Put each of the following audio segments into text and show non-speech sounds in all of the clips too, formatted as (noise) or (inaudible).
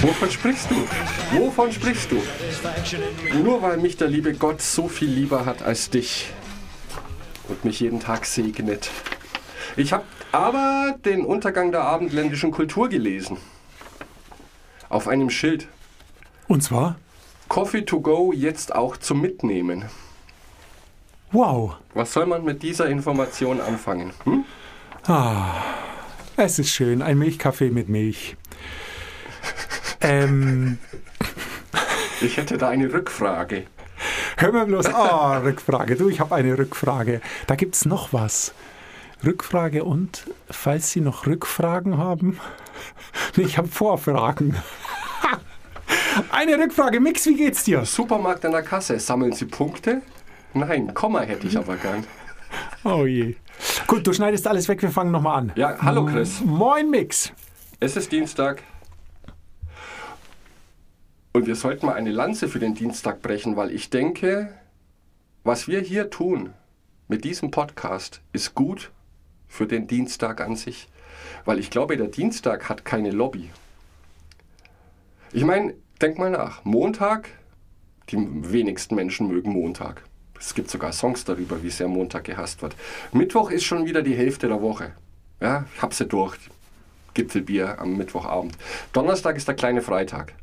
Wovon sprichst du? Wovon sprichst du? Nur weil mich der liebe Gott so viel lieber hat als dich und mich jeden Tag segnet. Ich habe aber den Untergang der abendländischen Kultur gelesen. Auf einem Schild. Und zwar? Coffee to go jetzt auch zum Mitnehmen. Wow. Was soll man mit dieser Information anfangen? Hm? Ah, es ist schön, ein Milchkaffee mit Milch. ähm, Ich hätte da eine Rückfrage. hör mal bloß. Ah, Rückfrage. Du, ich habe eine Rückfrage. Da gibt's noch was. Rückfrage und, falls Sie noch Rückfragen haben, nee, ich habe Vorfragen. (laughs) Eine Rückfrage. Mix, wie geht's dir? Supermarkt an der Kasse. Sammeln Sie Punkte? Nein, Komma hätte ich aber gern. Oh je. Gut, du schneidest alles weg, wir fangen nochmal an. Ja, hallo Chris. Moin Mix. Es ist Dienstag. Und wir sollten mal eine Lanze für den Dienstag brechen, weil ich denke, was wir hier tun mit diesem Podcast ist gut für den Dienstag an sich. Weil ich glaube, der Dienstag hat keine Lobby. Ich meine, denk mal nach. Montag, die wenigsten Menschen mögen Montag. Es gibt sogar Songs darüber, wie sehr Montag gehasst wird. Mittwoch ist schon wieder die Hälfte der Woche. Ja, ich hab sie durch. Gipfelbier am Mittwochabend. Donnerstag ist der kleine Freitag.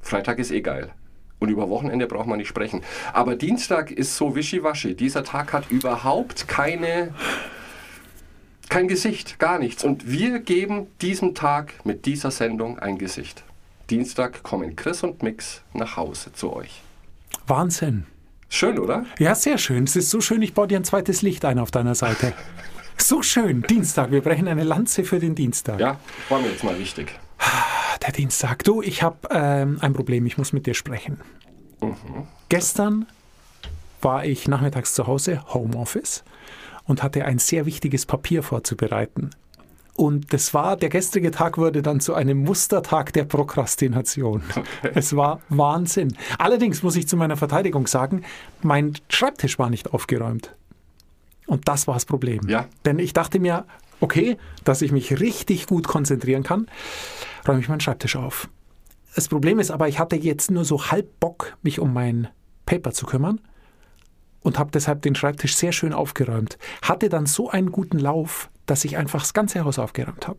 Freitag ist eh geil. Und über Wochenende braucht man nicht sprechen. Aber Dienstag ist so wischiwaschi. Dieser Tag hat überhaupt keine, kein Gesicht, gar nichts. Und wir geben diesem Tag mit dieser Sendung ein Gesicht. Dienstag kommen Chris und Mix nach Hause zu euch. Wahnsinn. Schön, oder? Ja, sehr schön. Es ist so schön, ich baue dir ein zweites Licht ein auf deiner Seite. (laughs) So schön. Dienstag. Wir brechen eine Lanze für den Dienstag. Ja, war mir jetzt mal wichtig. Der Dienstag. Du, ich habe ähm, ein Problem. Ich muss mit dir sprechen. Gestern war ich nachmittags zu Hause, Homeoffice, und hatte ein sehr wichtiges Papier vorzubereiten. Und das war, der gestrige Tag wurde dann zu einem Mustertag der Prokrastination. Es war Wahnsinn. Allerdings muss ich zu meiner Verteidigung sagen, mein Schreibtisch war nicht aufgeräumt. Und das war das Problem. Ja. Denn ich dachte mir, okay, dass ich mich richtig gut konzentrieren kann, räume ich meinen Schreibtisch auf. Das Problem ist aber, ich hatte jetzt nur so halb Bock, mich um mein Paper zu kümmern und habe deshalb den Schreibtisch sehr schön aufgeräumt. Hatte dann so einen guten Lauf, dass ich einfach das ganze Haus aufgeräumt habe,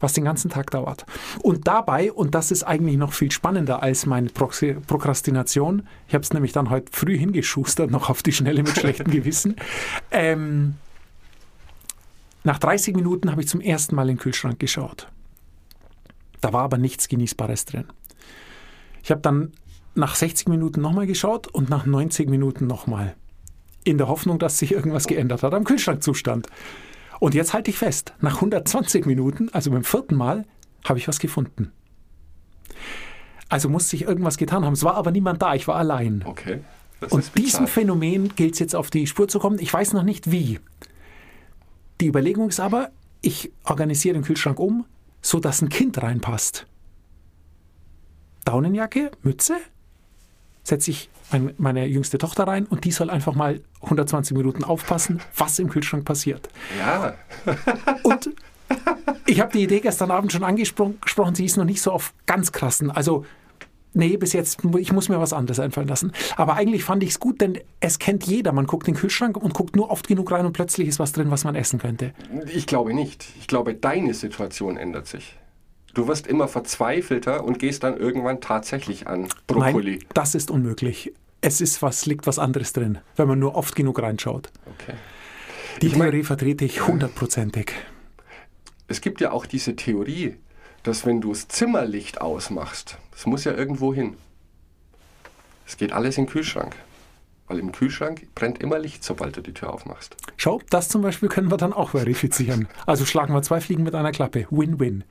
was den ganzen Tag dauert. Und dabei, und das ist eigentlich noch viel spannender als meine Proxi- Prokrastination, ich habe es nämlich dann heute früh hingeschustert, noch auf die Schnelle mit schlechtem (laughs) Gewissen, ähm, nach 30 Minuten habe ich zum ersten Mal in den Kühlschrank geschaut. Da war aber nichts Genießbares drin. Ich habe dann nach 60 Minuten nochmal geschaut und nach 90 Minuten nochmal. In der Hoffnung, dass sich irgendwas geändert hat am Kühlschrankzustand. Und jetzt halte ich fest, nach 120 Minuten, also beim vierten Mal, habe ich was gefunden. Also muss sich irgendwas getan haben. Es war aber niemand da, ich war allein. Okay. Das Und diesem Phänomen gilt es jetzt auf die Spur zu kommen. Ich weiß noch nicht wie. Die Überlegung ist aber, ich organisiere den Kühlschrank um, so dass ein Kind reinpasst. Daunenjacke, Mütze, setze ich mein, meine jüngste Tochter rein und die soll einfach mal 120 Minuten aufpassen, was im Kühlschrank passiert. Ja, (laughs) Und ich habe die Idee gestern Abend schon angesprochen, gesprochen, sie ist noch nicht so auf ganz krassen. Also, nee, bis jetzt, ich muss mir was anderes einfallen lassen. Aber eigentlich fand ich es gut, denn es kennt jeder. Man guckt in den Kühlschrank und guckt nur oft genug rein und plötzlich ist was drin, was man essen könnte. ich glaube nicht. Ich glaube, deine Situation ändert sich. Du wirst immer verzweifelter und gehst dann irgendwann tatsächlich an Brokkoli. Nein, das ist unmöglich. Es ist was, liegt was anderes drin, wenn man nur oft genug reinschaut. Okay. Die Ich mein- Theorie vertrete ich hundertprozentig. Es gibt ja auch diese Theorie, dass wenn du das Zimmerlicht ausmachst, das muss ja irgendwo hin. Es geht alles in den Kühlschrank. Weil im Kühlschrank brennt immer Licht, sobald du die Tür aufmachst. Schau, das zum Beispiel können wir dann auch verifizieren. Also schlagen wir zwei Fliegen mit einer Klappe. Win-win.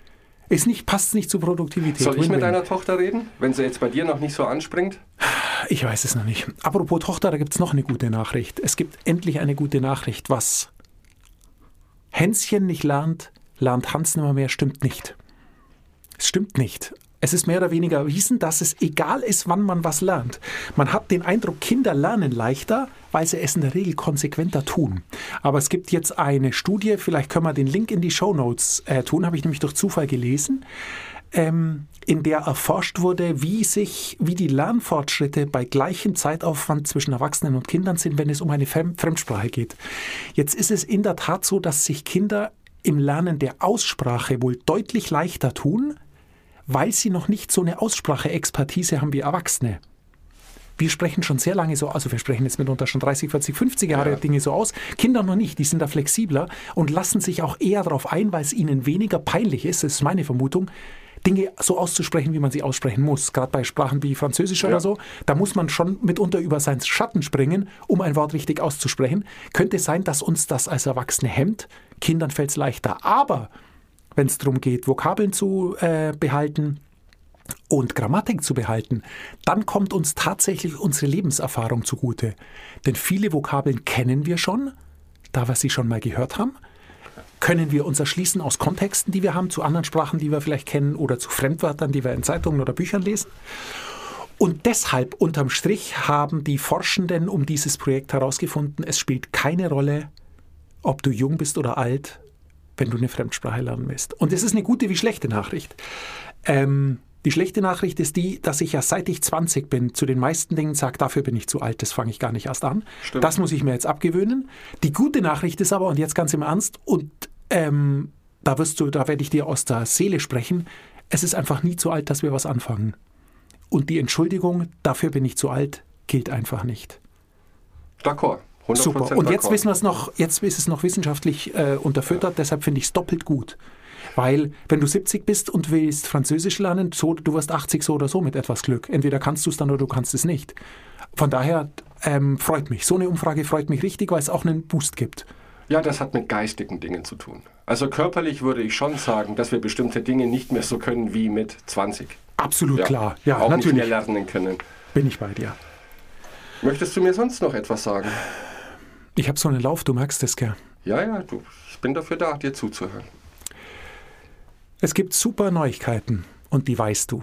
Ist nicht, passt nicht zur Produktivität. Soll ich mit deiner Tochter reden, wenn sie jetzt bei dir noch nicht so anspringt? Ich weiß es noch nicht. Apropos Tochter, da gibt es noch eine gute Nachricht. Es gibt endlich eine gute Nachricht. Was Hänschen nicht lernt, lernt Hans nimmer mehr, stimmt nicht. Es stimmt nicht. Es ist mehr oder weniger erwiesen, dass es egal ist, wann man was lernt. Man hat den Eindruck, Kinder lernen leichter, weil sie es in der Regel konsequenter tun. Aber es gibt jetzt eine Studie, vielleicht können wir den Link in die Show Notes äh, tun, habe ich nämlich durch Zufall gelesen, ähm, in der erforscht wurde, wie sich, wie die Lernfortschritte bei gleichem Zeitaufwand zwischen Erwachsenen und Kindern sind, wenn es um eine Fremdsprache geht. Jetzt ist es in der Tat so, dass sich Kinder im Lernen der Aussprache wohl deutlich leichter tun, weil sie noch nicht so eine Aussprache-Expertise haben wie Erwachsene. Wir sprechen schon sehr lange so, also wir sprechen jetzt mitunter schon 30, 40, 50 Jahre Ja. Dinge so aus. Kinder noch nicht, die sind da flexibler und lassen sich auch eher darauf ein, weil es ihnen weniger peinlich ist, das ist meine Vermutung, Dinge so auszusprechen, wie man sie aussprechen muss. Gerade bei Sprachen wie Französisch Ja. oder so, da muss man schon mitunter über seinen Schatten springen, um ein Wort richtig auszusprechen. Könnte sein, dass uns das als Erwachsene hemmt. Kindern fällt es leichter. Aber wenn es darum geht, Vokabeln zu äh, behalten und Grammatik zu behalten, dann kommt uns tatsächlich unsere Lebenserfahrung zugute. Denn viele Vokabeln kennen wir schon, da wir sie schon mal gehört haben. Können wir uns erschließen aus Kontexten, die wir haben, zu anderen Sprachen, die wir vielleicht kennen oder zu Fremdwörtern, die wir in Zeitungen oder Büchern lesen. Und deshalb unterm Strich haben die Forschenden um dieses Projekt herausgefunden, es spielt keine Rolle, ob du jung bist oder alt, wenn du eine Fremdsprache lernen willst. Und das ist eine gute wie schlechte Nachricht. Ähm, die schlechte Nachricht ist die, dass ich ja seit ich 20 bin zu den meisten Dingen sage, dafür bin ich zu alt, das fange ich gar nicht erst an. Stimmt. Das muss ich mir jetzt abgewöhnen. Die gute Nachricht ist aber, und jetzt ganz im Ernst, und ähm, da wirst du, da werde ich dir aus der Seele sprechen, es ist einfach nie zu alt, dass wir was anfangen. Und die Entschuldigung, dafür bin ich zu alt, gilt einfach nicht. D'accord. 100% Super. Und jetzt wissen wir es noch, jetzt ist es noch wissenschaftlich äh, unterfüttert, deshalb finde ich es doppelt gut. Weil, wenn du 70 bist und willst Französisch lernen, so, du wirst 80 so oder so mit etwas Glück. Entweder kannst du es dann oder du kannst es nicht. Von daher ähm, freut mich. So eine Umfrage freut mich richtig, weil es auch einen Boost gibt. Ja, das hat mit geistigen Dingen zu tun. Also körperlich würde ich schon sagen, dass wir bestimmte Dinge nicht mehr so können wie mit 20. Absolut klar. Ja, auch nicht mehr natürlich lernen können. bin ich bei dir. Möchtest du mir sonst noch etwas sagen? Ich habe so einen Lauf, du merkst es, gell? Ja, ja, du, ich bin dafür da, dir zuzuhören. Es gibt super Neuigkeiten und die weißt du.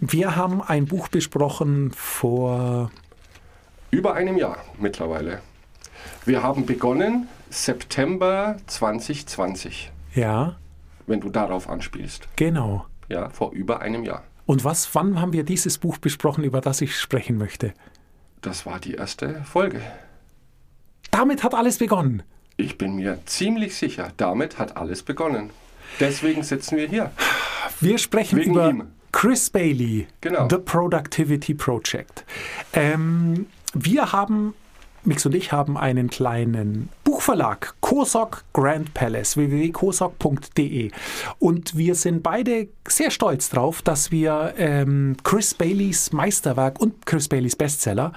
Wir haben ein Buch besprochen vor Über einem Jahr mittlerweile. Wir haben begonnen September 2020, Ja, wenn du darauf anspielst. genau. Ja, vor über einem Jahr. Und was, wann haben wir dieses Buch besprochen, über das ich sprechen möchte? Das war die erste Folge. Damit hat alles begonnen. Ich bin mir ziemlich sicher, damit hat alles begonnen. Deswegen sitzen wir hier. Wir sprechen Wegen über ihm. Chris Bailey, Genau. The Productivity Project. Ähm, wir haben, Mix und ich haben einen kleinen Buchverlag, Kosok Grand Palace, www.kosok.de. Und wir sind beide sehr stolz drauf, dass wir ähm, Chris Baileys Meisterwerk und Chris Baileys Bestseller,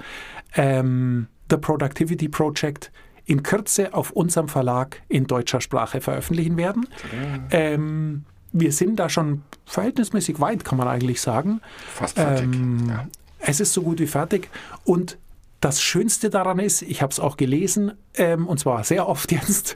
ähm, The Productivity Project, in Kürze auf unserem Verlag in deutscher Sprache veröffentlichen werden. Ähm, wir sind da schon verhältnismäßig weit, kann man eigentlich sagen. Fast fertig. Ähm, ja. Es ist so gut wie fertig. Und das Schönste daran ist, ich habe es auch gelesen, ähm, und zwar sehr oft jetzt,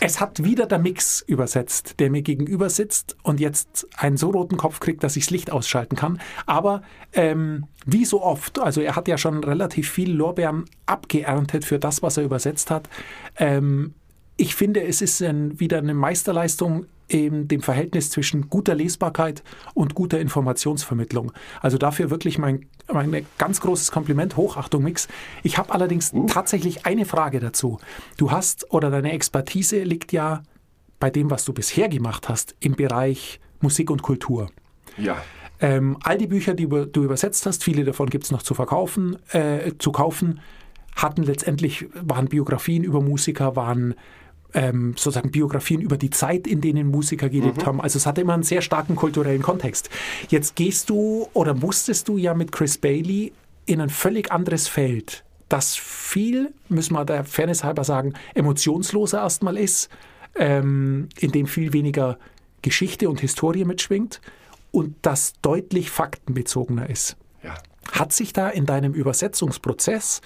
es hat wieder der Mix übersetzt, der mir gegenüber sitzt und jetzt einen so roten Kopf kriegt, dass ich das Licht ausschalten kann. Aber ähm, wie so oft, also er hat ja schon relativ viel Lorbeeren abgeerntet für das, was er übersetzt hat. Ähm, ich finde, es ist ein, wieder eine Meisterleistung in dem Verhältnis zwischen guter Lesbarkeit und guter Informationsvermittlung. Also dafür wirklich mein, mein ganz großes Kompliment, Hochachtung Mix. Ich habe allerdings tatsächlich eine Frage dazu. Du hast oder deine Expertise liegt ja bei dem, was du bisher gemacht hast, im Bereich Musik und Kultur. ja. Ähm, all die Bücher, die du übersetzt hast, viele davon gibt es noch zu verkaufen, äh, zu kaufen, hatten letztendlich, waren Biografien über Musiker, waren ähm, sozusagen Biografien über die Zeit, in denen Musiker gelebt haben. Also es hatte immer einen sehr starken kulturellen Kontext. Jetzt gehst du oder musstest du ja mit Chris Bailey in ein völlig anderes Feld, das viel, müssen wir der Fairness halber sagen, emotionsloser erstmal ist, ähm, in dem viel weniger Geschichte und Historie mitschwingt und das deutlich faktenbezogener ist. ja. Hat sich da in deinem Übersetzungsprozess,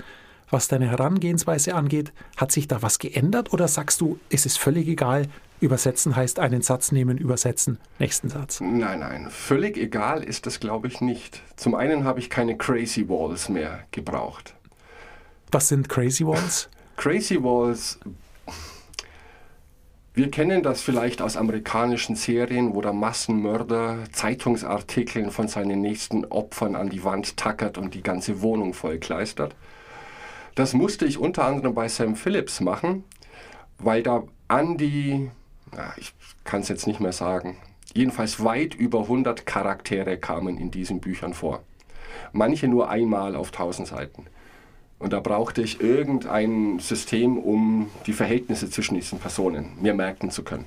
was deine Herangehensweise angeht, hat sich da was geändert oder sagst du, es ist völlig egal, übersetzen heißt einen Satz nehmen, übersetzen, nächsten Satz. Nein, nein, völlig egal ist das, glaube ich, nicht. Zum einen habe ich keine Crazy Walls mehr gebraucht. Was sind Crazy Walls? (laughs) Crazy Walls, wir kennen das vielleicht aus amerikanischen Serien, wo der Massenmörder Zeitungsartikeln von seinen nächsten Opfern an die Wand tackert und die ganze Wohnung vollkleistert. Das musste ich unter anderem bei Sam Phillips machen, weil da an die, na, ich kann es jetzt nicht mehr sagen, jedenfalls weit über 100 Charaktere kamen in diesen Büchern vor. Manche nur einmal auf 1000 Seiten. Und da brauchte ich irgendein System, um die Verhältnisse zwischen diesen Personen mir merken zu können.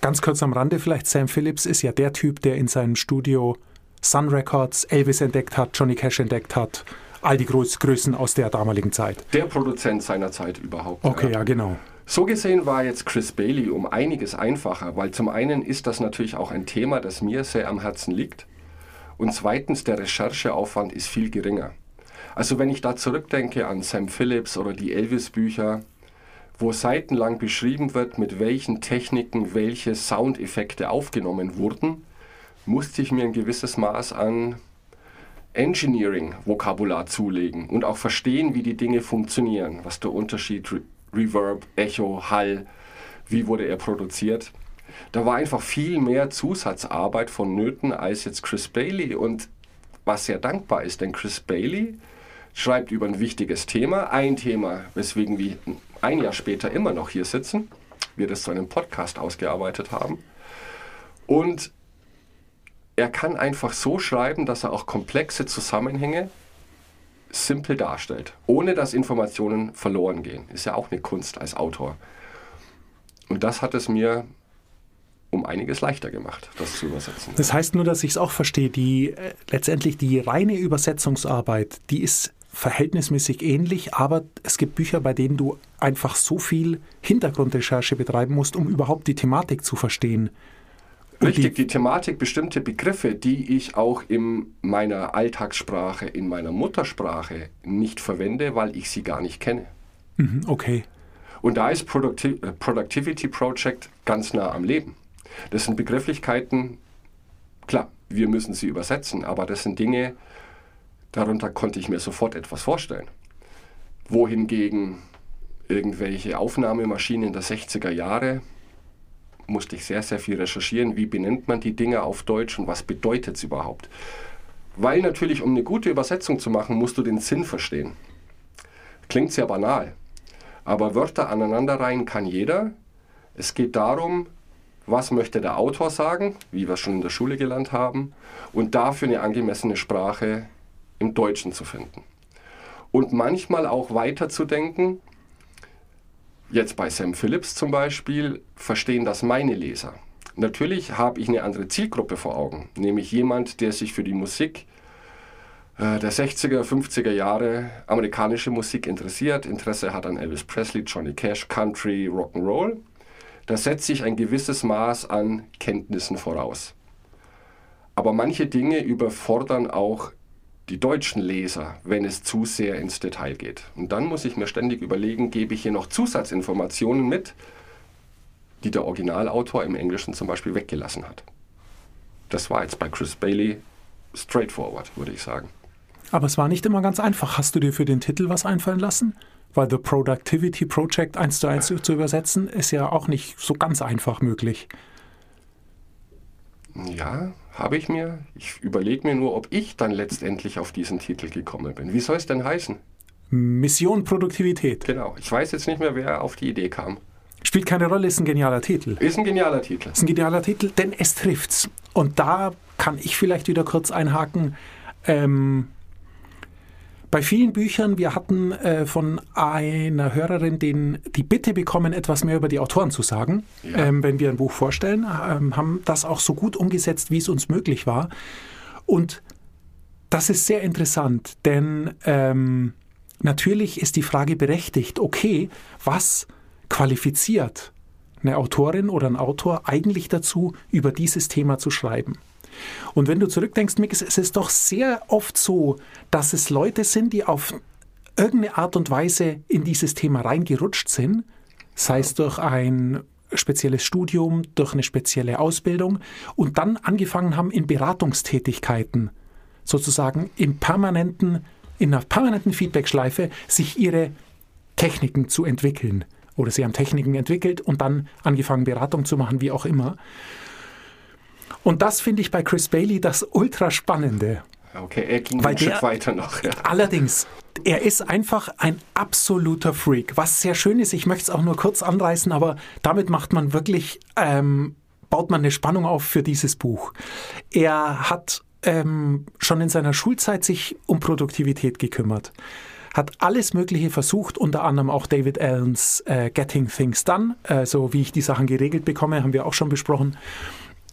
Ganz kurz am Rande vielleicht, Sam Phillips ist ja der Typ, der in seinem Studio Sun Records, Elvis entdeckt hat, Johnny Cash entdeckt hat, all die Groß Größen aus der damaligen Zeit. Der Produzent seiner Zeit überhaupt. Okay, ja, genau. So gesehen war jetzt Chris Bailey um einiges einfacher, weil zum einen ist das natürlich auch ein Thema, das mir sehr am Herzen liegt und zweitens der Rechercheaufwand ist viel geringer. Also wenn ich da zurückdenke an Sam Phillips oder die Elvis-Bücher, wo seitenlang beschrieben wird, mit welchen Techniken welche Soundeffekte aufgenommen wurden, musste ich mir ein gewisses Maß an Engineering-Vokabular zulegen und auch verstehen, wie die Dinge funktionieren, was der Unterschied Re Reverb, Echo, Hall, wie wurde er produziert. Da war einfach viel mehr Zusatzarbeit vonnöten als jetzt Chris Bailey und was sehr dankbar ist, denn Chris Bailey schreibt über ein wichtiges Thema, ein Thema, weswegen wir ein Jahr später immer noch hier sitzen, wir das zu einem Podcast ausgearbeitet haben. Und er kann einfach so schreiben, dass er auch komplexe Zusammenhänge simpel darstellt, ohne dass Informationen verloren gehen. Ist ja auch eine Kunst als Autor. Und das hat es mir um einiges leichter gemacht, das zu übersetzen. Das heißt nur, dass ich es auch verstehe, die äh, letztendlich die reine Übersetzungsarbeit, die ist verhältnismäßig ähnlich, aber es gibt Bücher, bei denen du einfach so viel Hintergrundrecherche betreiben musst, um überhaupt die Thematik zu verstehen. Richtig, die, die, Thematik, bestimmte Begriffe, die ich auch in meiner Alltagssprache, in meiner Muttersprache nicht verwende, weil ich sie gar nicht kenne. Mhm, okay. Und da ist Producti äh, Productivity Project ganz nah am Leben. Das sind Begrifflichkeiten, klar, wir müssen sie übersetzen, aber das sind Dinge, Darunter konnte ich mir sofort etwas vorstellen. Wohingegen irgendwelche Aufnahmemaschinen der 60er Jahre musste ich sehr, sehr viel recherchieren. Wie benennt man die Dinge auf Deutsch und was bedeutet es überhaupt? Weil natürlich, um eine gute Übersetzung zu machen, musst du den Sinn verstehen. Klingt sehr banal, aber Wörter aneinanderreihen kann jeder. Es geht darum, was möchte der Autor sagen, wie wir schon in der Schule gelernt haben, und dafür eine angemessene Sprache im Deutschen zu finden. Und manchmal auch weiterzudenken, jetzt bei Sam Phillips zum Beispiel, verstehen das meine Leser. Natürlich habe ich eine andere Zielgruppe vor Augen, nämlich jemand, der sich für die Musik äh, der 60er, 50er Jahre amerikanische Musik interessiert, Interesse hat an Elvis Presley, Johnny Cash, Country, Rock'n'Roll. Da setzt sich ein gewisses Maß an Kenntnissen voraus. Aber manche Dinge überfordern auch die deutschen Leser, wenn es zu sehr ins Detail geht. Und dann muss ich mir ständig überlegen, gebe ich hier noch Zusatzinformationen mit, die der Originalautor im Englischen zum Beispiel weggelassen hat. Das war jetzt bei Chris Bailey straightforward, würde ich sagen. Aber es war nicht immer ganz einfach. Hast du dir für den Titel was einfallen lassen? Weil The Productivity Project eins zu eins zu übersetzen, ist ja auch nicht so ganz einfach möglich. Ja, habe ich mir. Ich überlege mir nur, ob ich dann letztendlich auf diesen Titel gekommen bin. Wie soll es denn heißen? Mission Produktivität. Genau. Ich weiß jetzt nicht mehr, wer auf die Idee kam. Spielt keine Rolle, ist ein genialer Titel. Ist ein genialer Titel. Ist ein genialer Titel, denn es trifft's. Und da kann ich vielleicht wieder kurz einhaken. Ähm, bei vielen Büchern, wir hatten äh, von einer Hörerin den, die Bitte bekommen, etwas mehr über die Autoren zu sagen, ja. ähm, wenn wir ein Buch vorstellen, ähm, haben das auch so gut umgesetzt, wie es uns möglich war. Und das ist sehr interessant, denn ähm, natürlich ist die Frage berechtigt, okay, was qualifiziert eine Autorin oder ein Autor eigentlich dazu, über dieses Thema zu schreiben? Und wenn du zurückdenkst, Mick, es ist doch sehr oft so, dass es Leute sind, die auf irgendeine Art und Weise in dieses Thema reingerutscht sind, sei es durch ein spezielles Studium, durch eine spezielle Ausbildung und dann angefangen haben in Beratungstätigkeiten, sozusagen im permanenten, in einer permanenten Feedbackschleife, sich ihre Techniken zu entwickeln. Oder sie haben Techniken entwickelt und dann angefangen, Beratung zu machen, wie auch immer. Und das finde ich bei Chris Bailey das ultra spannende. Okay, er ging Weil ein Stück der- weiter noch. Ja. Allerdings, er ist einfach ein absoluter Freak. Was sehr schön ist, ich möchte es auch nur kurz anreißen, aber damit macht man wirklich, ähm, baut man eine Spannung auf für dieses Buch. Er hat ähm, schon in seiner Schulzeit sich um Produktivität gekümmert. Hat alles Mögliche versucht, unter anderem auch David Allens äh, Getting Things Done, äh, so wie ich die Sachen geregelt bekomme, haben wir auch schon besprochen.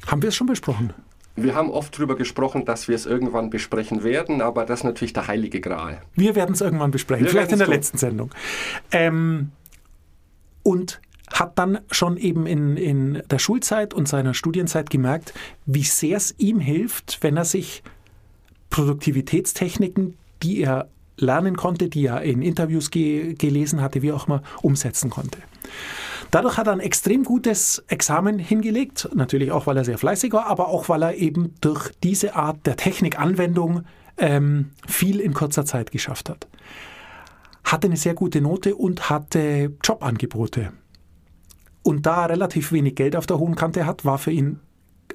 Haben wir es schon besprochen? Wir haben oft darüber gesprochen, dass wir es irgendwann besprechen werden, aber das ist natürlich der heilige Gral. Wir werden es irgendwann besprechen, Wir vielleicht in der werden's letzten Sendung. Ähm, und hat dann schon eben in, in der Schulzeit und seiner Studienzeit gemerkt, wie sehr es ihm hilft, wenn er sich Produktivitätstechniken, die er lernen konnte, die er in Interviews ge gelesen hatte, wie auch immer, umsetzen konnte. Dadurch hat er ein extrem gutes Examen hingelegt, natürlich auch, weil er sehr fleißig war, aber auch, weil er eben durch diese Art der Technikanwendung ähm, viel in kurzer Zeit geschafft hat. Hatte eine sehr gute Note und hatte Jobangebote. Und da er relativ wenig Geld auf der hohen Kante hat, war für ihn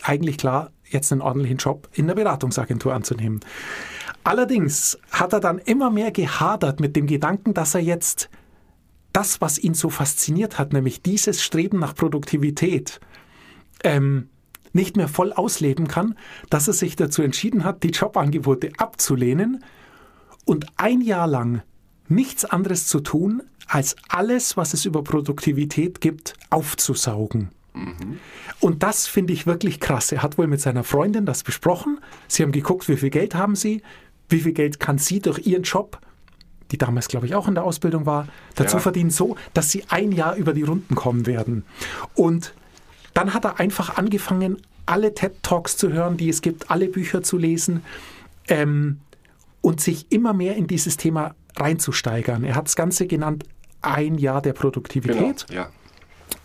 eigentlich klar, jetzt einen ordentlichen Job in der Beratungsagentur anzunehmen. Allerdings hat er dann immer mehr gehadert mit dem Gedanken, dass er jetzt das, was ihn so fasziniert hat, nämlich dieses Streben nach Produktivität, ähm, nicht mehr voll ausleben kann, dass er sich dazu entschieden hat, die Jobangebote abzulehnen und ein Jahr lang nichts anderes zu tun, als alles, was es über Produktivität gibt, aufzusaugen. Und das finde ich wirklich krass. Er hat wohl mit seiner Freundin das besprochen. Sie haben geguckt, wie viel Geld haben sie, wie viel Geld kann sie durch ihren Job, die damals, glaube ich, auch in der Ausbildung war, dazu Ja. verdienen, so, dass sie ein Jahr über die Runden kommen werden. Und dann hat er einfach angefangen, alle TED-Talks zu hören, die es gibt, alle Bücher zu lesen ähm, und sich immer mehr in dieses Thema reinzusteigern. Er hat das Ganze genannt, ein Jahr der Genau. Produktivität Ja.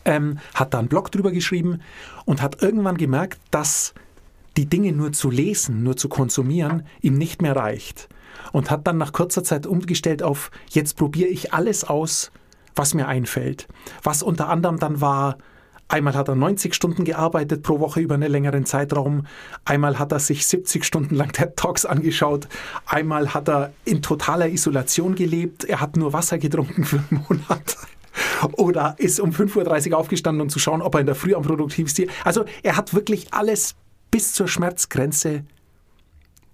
ähm, hat da einen Blog drüber geschrieben und hat irgendwann gemerkt, dass die Dinge nur zu lesen, nur zu konsumieren, ihm nicht mehr reicht. Und hat dann nach kurzer Zeit umgestellt auf, jetzt probiere ich alles aus, was mir einfällt. Was unter anderem dann war, einmal hat er 90 Stunden gearbeitet pro Woche über einen längeren Zeitraum, einmal hat er sich 70 Stunden lang (laughs) TED Talks angeschaut, einmal hat er in totaler Isolation gelebt, er hat nur Wasser getrunken für einen Monat (laughs) oder ist um 5.30 Uhr aufgestanden, um zu schauen, ob er in der Früh am produktivsten Also er hat wirklich alles bis zur Schmerzgrenze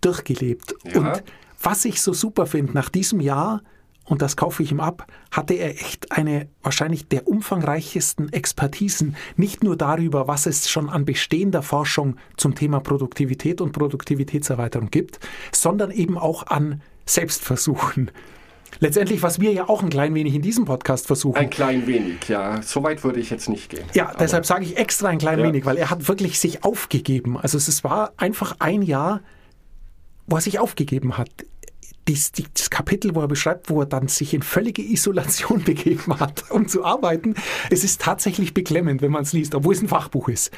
durchgelebt. Ja. Und was ich so super finde, nach diesem Jahr, und das kaufe ich ihm ab, hatte er echt eine wahrscheinlich der umfangreichsten Expertisen, nicht nur darüber, was es schon an bestehender Forschung zum Thema Produktivität und Produktivitätserweiterung gibt, sondern eben auch an Selbstversuchen. Letztendlich, was wir ja auch ein klein wenig in diesem Podcast versuchen. Ein klein wenig, ja. So weit würde ich jetzt nicht gehen. Ja, deshalb sage ich extra ein klein Ja. wenig, weil er hat wirklich sich aufgegeben. Also es war einfach ein Jahr, wo er sich aufgegeben hat. Dies, die- das Kapitel, wo er beschreibt, wo er dann sich in völlige Isolation (laughs) begeben hat, um zu arbeiten, es ist tatsächlich beklemmend, wenn man es liest, obwohl es ein Fachbuch ist.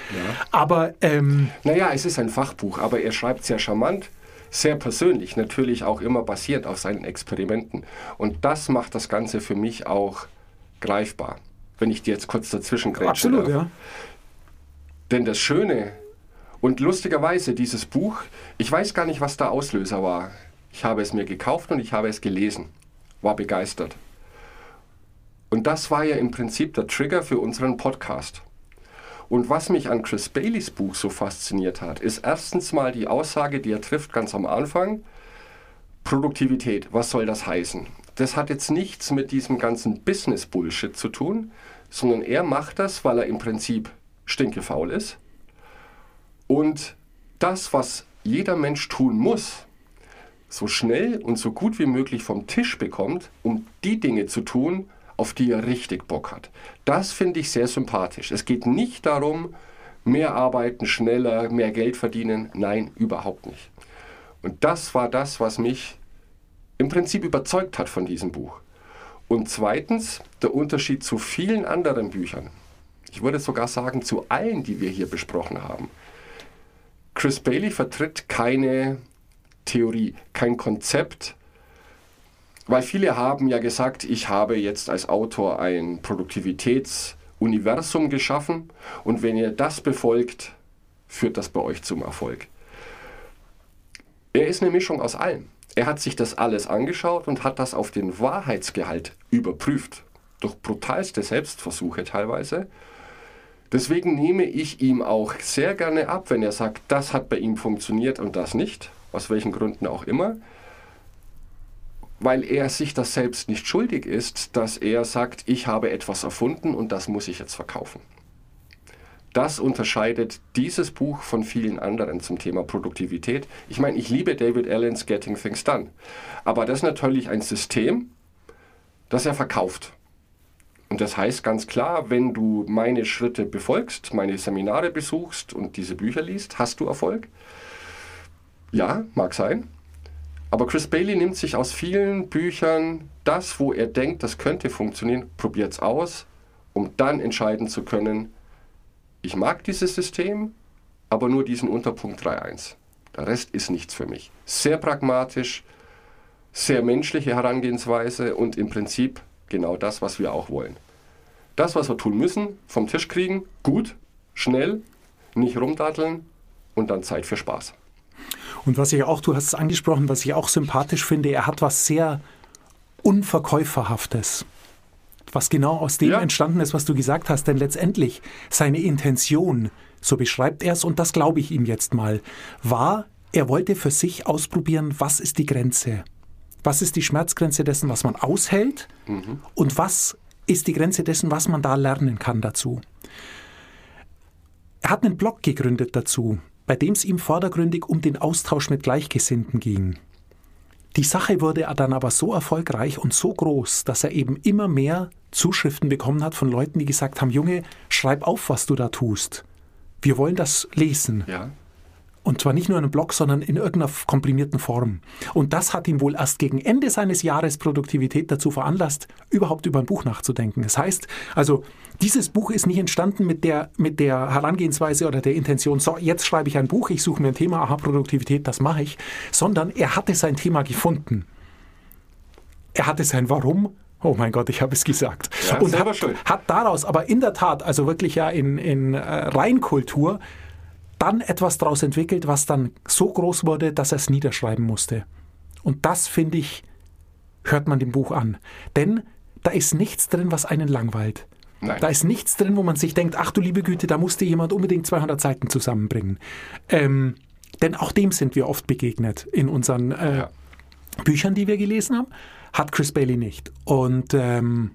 Aber ähm, Naja, es ist ein Fachbuch, aber er schreibt sehr charmant, sehr persönlich, natürlich auch immer basiert auf seinen Experimenten. Und das macht das Ganze für mich auch greifbar. Wenn ich dir jetzt kurz dazwischen grätschen absolut, darf. ja. Denn das Schöne und lustigerweise dieses Buch, ich weiß gar nicht, was der Auslöser war. Ich habe es mir gekauft und ich habe es gelesen, war begeistert. Und das war ja im Prinzip der Trigger für unseren Podcast. Und was mich an Chris Baileys Buch so fasziniert hat, ist erstens mal die Aussage, die er trifft ganz am Anfang. Produktivität, was soll das heißen? Das hat jetzt nichts mit diesem ganzen Business-Bullshit zu tun, sondern er macht das, weil er im Prinzip stinkefaul ist. Und das, was jeder Mensch tun muss, so schnell und so gut wie möglich vom Tisch bekommt, um die Dinge zu tun, auf die er richtig Bock hat. Das finde ich sehr sympathisch. Es geht nicht darum, mehr arbeiten, schneller, mehr Geld verdienen. Nein, überhaupt nicht. Und das war das, was mich im Prinzip überzeugt hat von diesem Buch. Und zweitens der Unterschied zu vielen anderen Büchern. ich würde sogar sagen zu allen, die wir hier besprochen haben. Chris Bailey vertritt keine Theorie, kein Konzept, weil viele haben ja gesagt, ich habe jetzt als Autor ein Produktivitätsuniversum geschaffen und wenn ihr das befolgt, führt das bei euch zum Erfolg. Er ist eine Mischung aus allem. Er hat sich das alles angeschaut und hat das auf den Wahrheitsgehalt überprüft. Durch brutalste Selbstversuche teilweise. Deswegen nehme ich ihm auch sehr gerne ab, wenn er sagt, das hat bei ihm funktioniert und das nicht, aus welchen Gründen auch immer, weil er sich das selbst nicht schuldig ist, dass er sagt, ich habe etwas erfunden und das muss ich jetzt verkaufen. Das unterscheidet dieses Buch von vielen anderen zum Thema Produktivität. Ich meine, ich liebe David Allen's Getting Things Done. Aber das ist natürlich ein System, das er verkauft. Und das heißt ganz klar, wenn du meine Schritte befolgst, meine Seminare besuchst und diese Bücher liest, hast du Erfolg. Ja, mag sein. Aber Chris Bailey nimmt sich aus vielen Büchern das, wo er denkt, das könnte funktionieren, probiert es aus, um dann entscheiden zu können, ich mag dieses System, aber nur diesen Unterpunkt 3.1. Der Rest ist nichts für mich. Sehr pragmatisch, sehr menschliche Herangehensweise und im Prinzip genau das, was wir auch wollen. Das, was wir tun müssen, vom Tisch kriegen, gut, schnell, nicht rumdatteln und dann Zeit für Spaß. Und was ich auch, du hast es angesprochen, was ich auch sympathisch finde, er hat was sehr Unverkäuferhaftes was genau aus dem ja. entstanden ist, was du gesagt hast. Denn letztendlich seine Intention, so beschreibt er es, und das glaube ich ihm jetzt mal, war, er wollte für sich ausprobieren, was ist die Grenze? Was ist die Schmerzgrenze dessen, was man aushält? Mhm. Und was ist die Grenze dessen, was man da lernen kann dazu? Er hat einen Blog gegründet dazu, bei dem es ihm vordergründig um den Austausch mit Gleichgesinnten ging. Die Sache wurde dann aber so erfolgreich und so groß, dass er eben immer mehr Zuschriften bekommen hat von Leuten, die gesagt haben, Junge, schreib auf, was du da tust. Wir wollen das lesen. Ja. Und zwar nicht nur in einem Blog, sondern in irgendeiner komprimierten Form. Und das hat ihn wohl erst gegen Ende seines Jahres Produktivität dazu veranlasst, überhaupt über ein Buch nachzudenken. Das heißt, also dieses Buch ist nicht entstanden mit der, mit der Herangehensweise oder der Intention, so, jetzt schreibe ich ein Buch, ich suche mir ein Thema, aha, Produktivität, das mache ich, sondern er hatte sein Thema gefunden. Er hatte sein Warum Oh mein Gott, ich habe es gesagt. Ja, und hat, hat, daraus aber in der Tat, also wirklich ja in, in äh, Reinkultur, dann etwas daraus entwickelt, was dann so groß wurde, dass er es niederschreiben musste. Und das, finde ich, hört man dem Buch an. Denn da ist nichts drin, was einen langweilt. Nein. Da ist nichts drin, wo man sich denkt, ach du liebe Güte, da musste jemand unbedingt 200 Seiten zusammenbringen. Ähm, denn auch dem sind wir oft begegnet in unseren äh, ja. Büchern, die wir gelesen haben. Hat Chris Bailey nicht. Und ähm,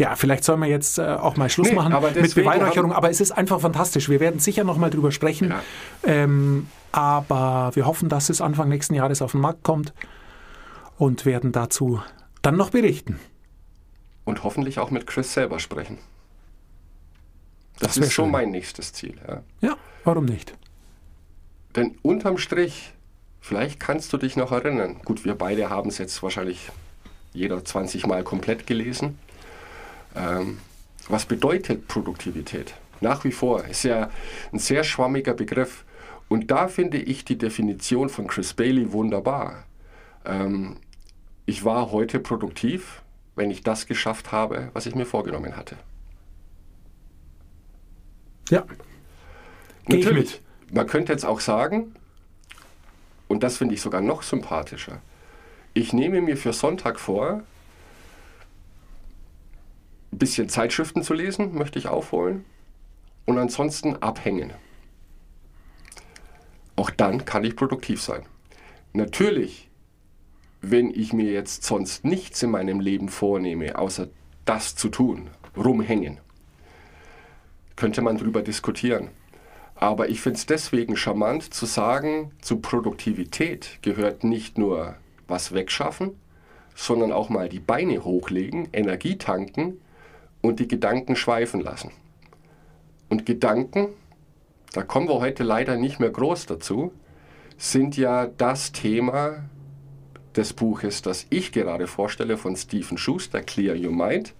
ja, vielleicht sollen wir jetzt äh, auch mal Schluss nee, machen mit Beweihräucherung, aber es ist einfach fantastisch. Wir werden sicher noch mal drüber sprechen. Ja. Ähm, aber wir hoffen, dass es Anfang nächsten Jahres auf den Markt kommt und werden dazu dann noch berichten. Und hoffentlich auch mit Chris selber sprechen. Das, das ist schon mein nächstes Ziel. Ja. ja, warum nicht? Denn unterm Strich, vielleicht kannst du dich noch erinnern. Gut, wir beide haben es jetzt wahrscheinlich jeder 20 Mal komplett gelesen. Ähm, was bedeutet Produktivität? Nach wie vor ist ja ein sehr schwammiger Begriff. Und da finde ich die Definition von Chris Bailey wunderbar. Ähm, ich war heute produktiv, wenn ich das geschafft habe, was ich mir vorgenommen hatte. Ja. Natürlich, man könnte jetzt auch sagen, und das finde ich sogar noch sympathischer, ich nehme mir für Sonntag vor, bisschen Zeitschriften zu lesen, möchte ich aufholen. Und ansonsten abhängen. Auch dann kann ich produktiv sein. Natürlich, wenn ich mir jetzt sonst nichts in meinem Leben vornehme, außer das zu tun, rumhängen, könnte man darüber diskutieren. Aber ich finde es deswegen charmant zu sagen, zu Produktivität gehört nicht nur was wegschaffen, sondern auch mal die Beine hochlegen, Energie tanken und die Gedanken schweifen lassen. Und Gedanken, da kommen wir heute leider nicht mehr groß dazu, sind ja das Thema des Buches, das ich gerade vorstelle von Stephen Schuster, Clear Your Mind.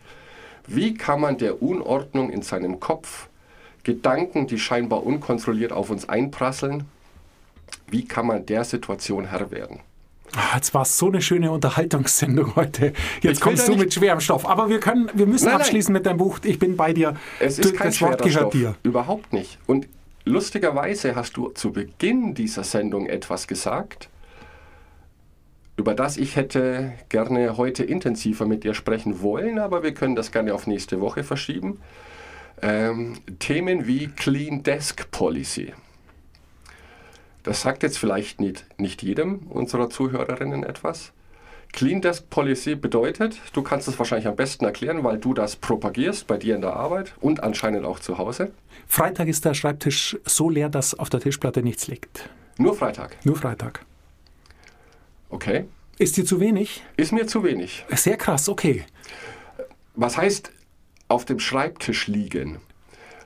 Wie kann man der Unordnung in seinem Kopf, Gedanken, die scheinbar unkontrolliert auf uns einprasseln, wie kann man der Situation Herr werden? Ah, Jetzt war es so eine schöne Unterhaltungssendung heute. Jetzt Ich kommst du mit schwerem Stoff. Aber wir können, wir müssen Nein, nein. abschließen mit deinem Buch. Ich bin bei dir. Es Du- ist kein das Wort gehört Stoff. dir. Überhaupt nicht. Und lustigerweise hast du zu Beginn dieser Sendung etwas gesagt, über das ich hätte gerne heute intensiver mit dir sprechen wollen, aber wir können das gerne auf nächste Woche verschieben. Ähm, Themen wie Clean Desk Policy. Das sagt jetzt vielleicht nicht, nicht jedem unserer Zuhörerinnen etwas. Clean Desk Policy bedeutet, du kannst es wahrscheinlich am besten erklären, weil du das propagierst bei dir in der Arbeit und anscheinend auch zu Hause. Freitag ist der Schreibtisch so leer, dass auf der Tischplatte nichts liegt. Nur Freitag. Nur Freitag. Okay. Ist dir zu wenig? Ist mir zu wenig. Sehr krass, okay. Was heißt auf dem Schreibtisch liegen?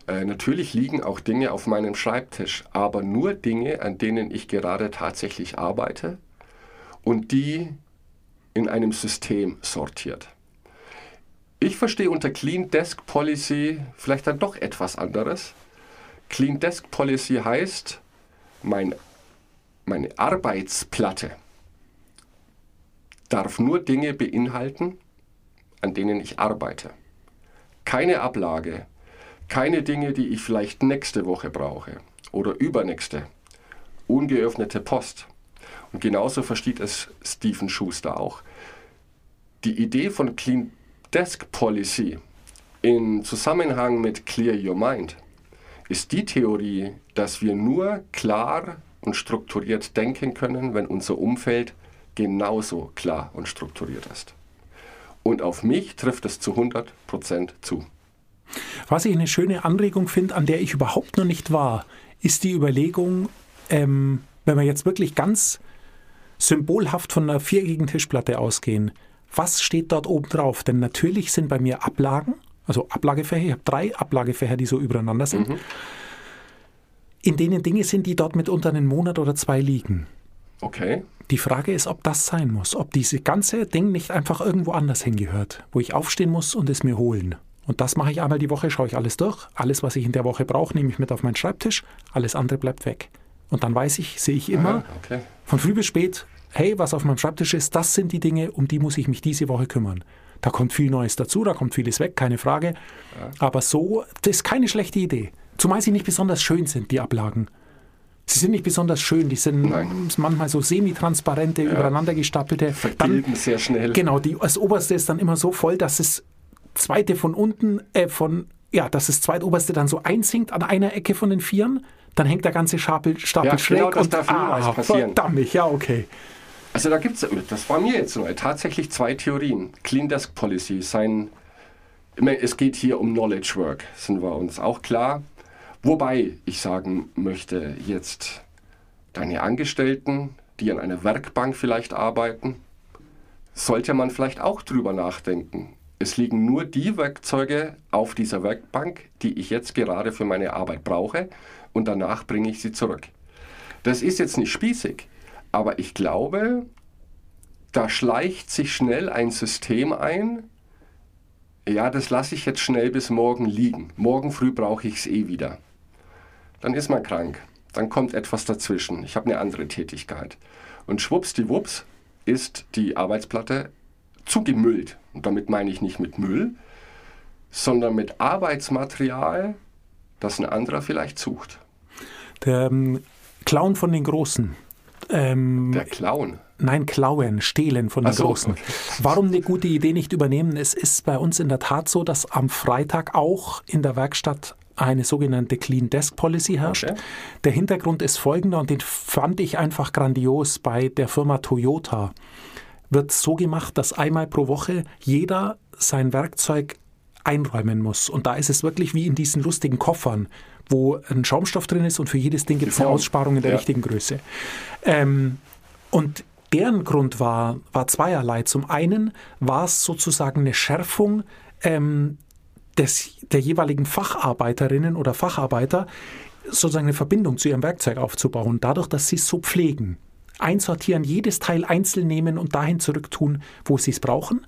Äh, natürlich liegen auch Dinge auf meinem Schreibtisch, aber nur Dinge, an denen ich gerade tatsächlich arbeite und die in einem System sortiert. Ich verstehe unter Clean Desk Policy vielleicht dann doch etwas anderes. Clean Desk Policy heißt, mein, meine Arbeitsplatte darf nur Dinge beinhalten, an denen ich arbeite. Keine Ablage, keine Dinge, die ich vielleicht nächste Woche brauche oder übernächste. Ungeöffnete Post. Und genauso versteht es Stephen Schuster auch. Die Idee von Clean Desk Policy in Zusammenhang mit Clear Your Mind ist die Theorie, dass wir nur klar und strukturiert denken können, wenn unser Umfeld genauso klar und strukturiert ist. Und auf mich trifft es zu 100% zu. Was ich eine schöne Anregung finde, an der ich überhaupt noch nicht war, ist die Überlegung, ähm, wenn wir jetzt wirklich ganz symbolhaft von einer viereckigen Tischplatte ausgehen, was steht dort oben drauf? Denn natürlich sind bei mir Ablagen, also Ablagefächer, ich habe drei Ablagefächer, die so übereinander sind, in denen Dinge sind, die dort mitunter einen Monat oder zwei liegen. Okay? Die Frage ist, ob das sein muss, ob diese ganze Ding nicht einfach irgendwo anders hingehört, wo ich aufstehen muss und es mir holen. Und das mache ich einmal die Woche, schaue ich alles durch. Alles, was ich in der Woche brauche, nehme ich mit auf meinen Schreibtisch. Alles andere bleibt weg. Und dann weiß ich, sehe ich immer, Ah, okay. von früh bis spät, hey, was auf meinem Schreibtisch ist, das sind die Dinge, um die muss ich mich diese Woche kümmern. Da kommt viel Neues dazu, da kommt vieles weg, keine Frage. Aber so, das ist keine schlechte Idee. Zumal sie nicht besonders schön sind, die Ablagen. Sie sind nicht besonders schön, die sind Nein. manchmal so semi-transparente, übereinander gestapelte. Vergilben sehr schnell. Genau, die, das oberste ist dann immer so voll, dass das zweite von unten, äh, von, ja, dass das zweitoberste dann so einsinkt an einer Ecke von den Vieren. Dann hängt der ganze Stapel, Stapel Ja, schräg genau, das und darf ah, passieren. verdammt, ja, okay. Also da gibt es, das war mir jetzt neu, tatsächlich zwei Theorien. Clean Desk Policy, sein, es geht hier um Knowledge Work, sind wir uns auch klar. Wobei ich sagen möchte, jetzt deine Angestellten, die an einer Werkbank vielleicht arbeiten, sollte man vielleicht auch drüber nachdenken. Es liegen nur die Werkzeuge auf dieser Werkbank, die ich jetzt gerade für meine Arbeit brauche und danach bringe ich sie zurück. Das ist jetzt nicht spießig, aber ich glaube, da schleicht sich schnell ein System ein. Ja, das lasse ich jetzt schnell bis morgen liegen. Morgen früh brauche ich es eh wieder. Dann ist man krank. Dann kommt etwas dazwischen. Ich habe eine andere Tätigkeit. Und schwuppsdiwupps ist die Arbeitsplatte zugemüllt. Und damit meine ich nicht mit Müll, sondern mit Arbeitsmaterial, das ein anderer vielleicht sucht. Der ähm, Clown von den Großen. Ähm, Der Clown. Nein, klauen, stehlen von den so, Großen. okay. Warum eine gute Idee nicht übernehmen? Es ist bei uns in der Tat so, dass am Freitag auch in der Werkstatt eine sogenannte Clean Desk Policy herrscht. Okay. Der Hintergrund ist folgender und den fand ich einfach grandios bei der Firma Toyota. Wird so gemacht, dass einmal pro Woche jeder sein Werkzeug einräumen muss. Und da ist es wirklich wie in diesen lustigen Koffern, wo ein Schaumstoff drin ist und für jedes Ding gibt es eine. Aussparung in der Ja. richtigen Größe. Ähm, und deren Grund war, war zweierlei. Zum einen war es sozusagen eine Schärfung ähm, des, der jeweiligen Facharbeiterinnen oder Facharbeiter, sozusagen eine Verbindung zu ihrem Werkzeug aufzubauen, dadurch, dass sie es so pflegen. Einsortieren, jedes Teil einzeln nehmen und dahin zurücktun, wo sie es brauchen.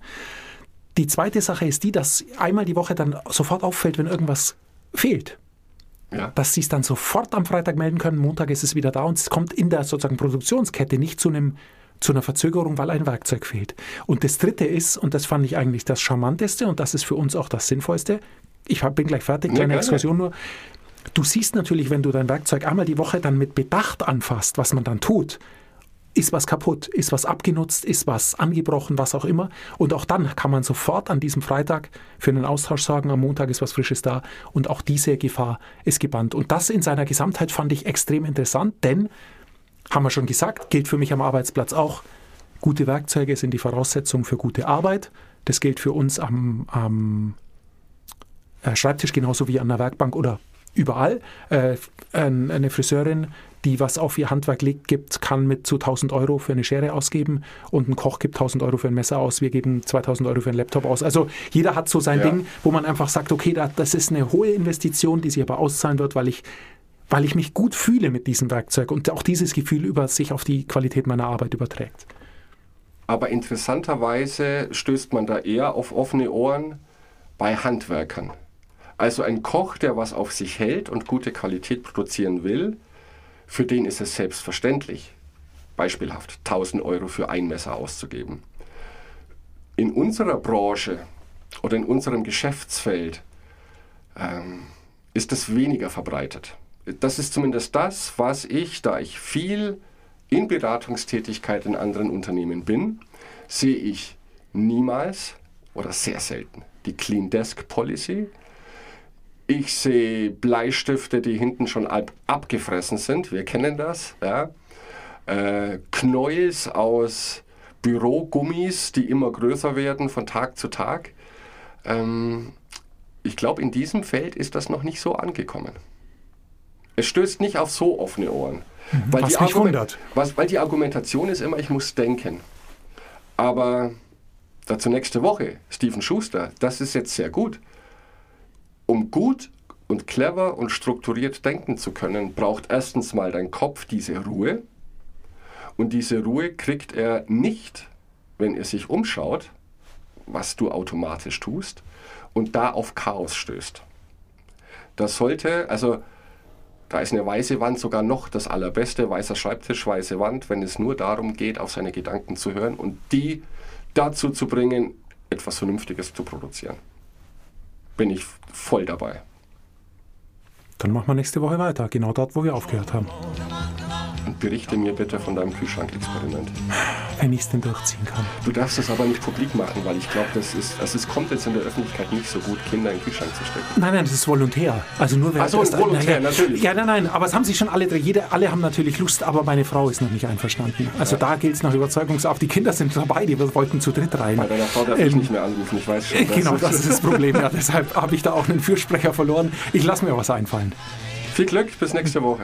Die zweite Sache ist die, dass einmal die Woche dann sofort auffällt, wenn irgendwas fehlt. Ja. Dass sie es dann sofort am Freitag melden können, Montag ist es wieder da und es kommt in der sozusagen Produktionskette nicht zu einem zu einer Verzögerung, weil ein Werkzeug fehlt. Und das dritte ist, und das fand ich eigentlich das Charmanteste und das ist für uns auch das Sinnvollste, ich bin gleich fertig, Ja, kleine gerne. Exkursion nur. Du siehst natürlich, wenn du dein Werkzeug einmal die Woche dann mit Bedacht anfasst, was man dann tut, ist was kaputt, ist was abgenutzt, ist was angebrochen, was auch immer. Und auch dann kann man sofort an diesem Freitag für einen Austausch sagen, am Montag ist was Frisches da. Und auch diese Gefahr ist gebannt. Und das in seiner Gesamtheit fand ich extrem interessant, denn, haben wir schon gesagt, gilt für mich am Arbeitsplatz auch, gute Werkzeuge sind die Voraussetzung für gute Arbeit. Das gilt für uns am, am äh, Schreibtisch genauso wie an der Werkbank oder überall. Äh, ein- eine Friseurin, die was auf ihr Handwerk legt, gibt, kann mit zu 1000 Euro für eine Schere ausgeben und ein Koch gibt 1000 Euro für ein Messer aus, wir geben 2000 Euro für einen Laptop aus. Also jeder hat so sein Ja. Ding, wo man einfach sagt, okay, da, das ist eine hohe Investition, die sich aber auszahlen wird, weil ich weil ich mich gut fühle mit diesem Werkzeug und auch dieses Gefühl über sich auf die Qualität meiner Arbeit überträgt. Aber interessanterweise stößt man da eher auf offene Ohren bei Handwerkern. Also ein Koch, der was auf sich hält und gute Qualität produzieren will, für den ist es selbstverständlich, beispielhaft 1000 Euro für ein Messer auszugeben. In unserer Branche oder in unserem Geschäftsfeld ähm, ist es weniger verbreitet. Das ist zumindest das, was ich, da ich viel in Beratungstätigkeit in anderen Unternehmen bin, sehe ich niemals oder sehr selten die Clean Desk Policy. Ich sehe Bleistifte, die hinten schon ab abgefressen sind. Wir kennen das. Ja. Äh, Knäuels aus Bürogummis, die immer größer werden von Tag zu Tag. Ähm, ich glaube, in diesem Feld ist das noch nicht so angekommen. Es stößt nicht auf so offene Ohren. Weil was die mich wundert. Was, weil die Argumentation ist immer, ich muss denken. Aber dazu nächste Woche, Steven Schuster, das ist jetzt sehr gut. Um gut und clever und strukturiert denken zu können, braucht erstens mal dein Kopf diese Ruhe. Und diese Ruhe kriegt er nicht, wenn er sich umschaut, was du automatisch tust, und da auf Chaos stößt. Das sollte, also da ist eine weiße Wand sogar noch das allerbeste, weißer Schreibtisch, weiße Wand, wenn es nur darum geht, auf seine Gedanken zu hören und die dazu zu bringen, etwas Vernünftiges zu produzieren. Bin ich voll dabei. Dann machen wir nächste Woche weiter, genau dort, wo wir aufgehört haben. Und berichte mir bitte von deinem Kühlschrankexperiment. Wenn ich es denn durchziehen kann. Du darfst es aber nicht publik machen, weil ich glaube, das ist, also es kommt jetzt in der Öffentlichkeit nicht so gut, Kinder in den Kühlschrank zu stecken. Nein, nein, das ist volontär. Also nur wer Ach so, erst- volontär, naja. natürlich. Ja, nein, nein, aber es haben sich schon alle, jede, alle haben natürlich Lust, aber meine Frau ist noch nicht einverstanden. Also da gilt es nach Überzeugungskraft. Die Kinder sind dabei, die wollten zu dritt rein. Bei deiner Frau darf ich Ähm, nicht mehr anrufen, ich weiß schon. Genau, das ist das Problem. Ja, deshalb habe ich da auch einen Fürsprecher verloren. Ich lasse mir was einfallen. Viel Glück, bis nächste Woche.